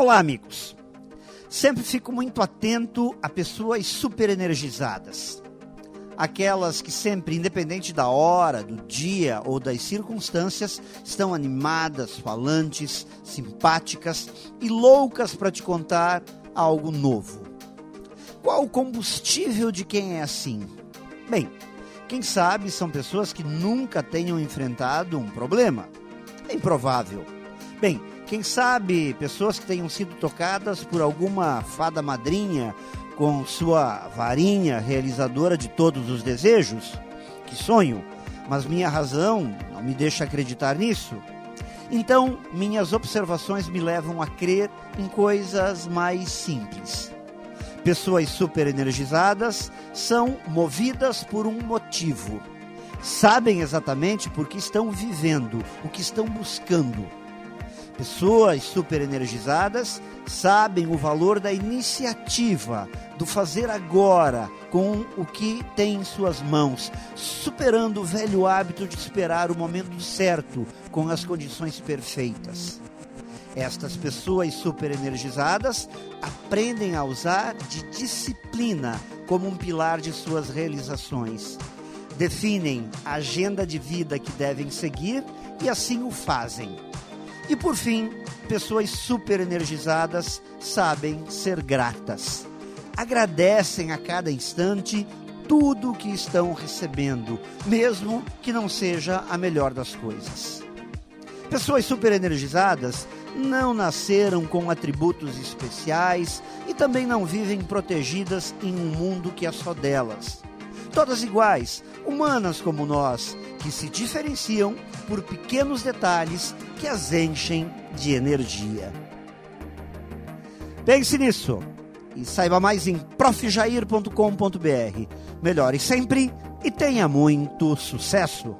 Olá, amigos. Sempre fico muito atento a pessoas super energizadas. Aquelas que sempre, independente da hora, do dia ou das circunstâncias, estão animadas, falantes, simpáticas e loucas para te contar algo novo. Qual o combustível de quem é assim? Bem, quem sabe são pessoas que nunca tenham enfrentado um problema. É improvável. Bem, quem sabe pessoas que tenham sido tocadas por alguma fada madrinha com sua varinha realizadora de todos os desejos? Que sonho! Mas minha razão não me deixa acreditar nisso. Então, minhas observações me levam a crer em coisas mais simples. Pessoas super energizadas são movidas por um motivo. Sabem exatamente por que estão vivendo, o que estão buscando Pessoas super energizadas sabem o valor da iniciativa, do fazer agora com o que tem em suas mãos, superando o velho hábito de esperar o momento certo com as condições perfeitas. Estas pessoas super energizadas aprendem a usar de disciplina como um pilar de suas realizações. Definem a agenda de vida que devem seguir e assim o fazem e por fim, pessoas super energizadas sabem ser gratas. Agradecem a cada instante tudo o que estão recebendo, mesmo que não seja a melhor das coisas. Pessoas super energizadas não nasceram com atributos especiais e também não vivem protegidas em um mundo que é só delas. Todas iguais, humanas como nós, que se diferenciam por pequenos detalhes que as enchem de energia. Pense nisso e saiba mais em profjair.com.br. Melhore sempre e tenha muito sucesso!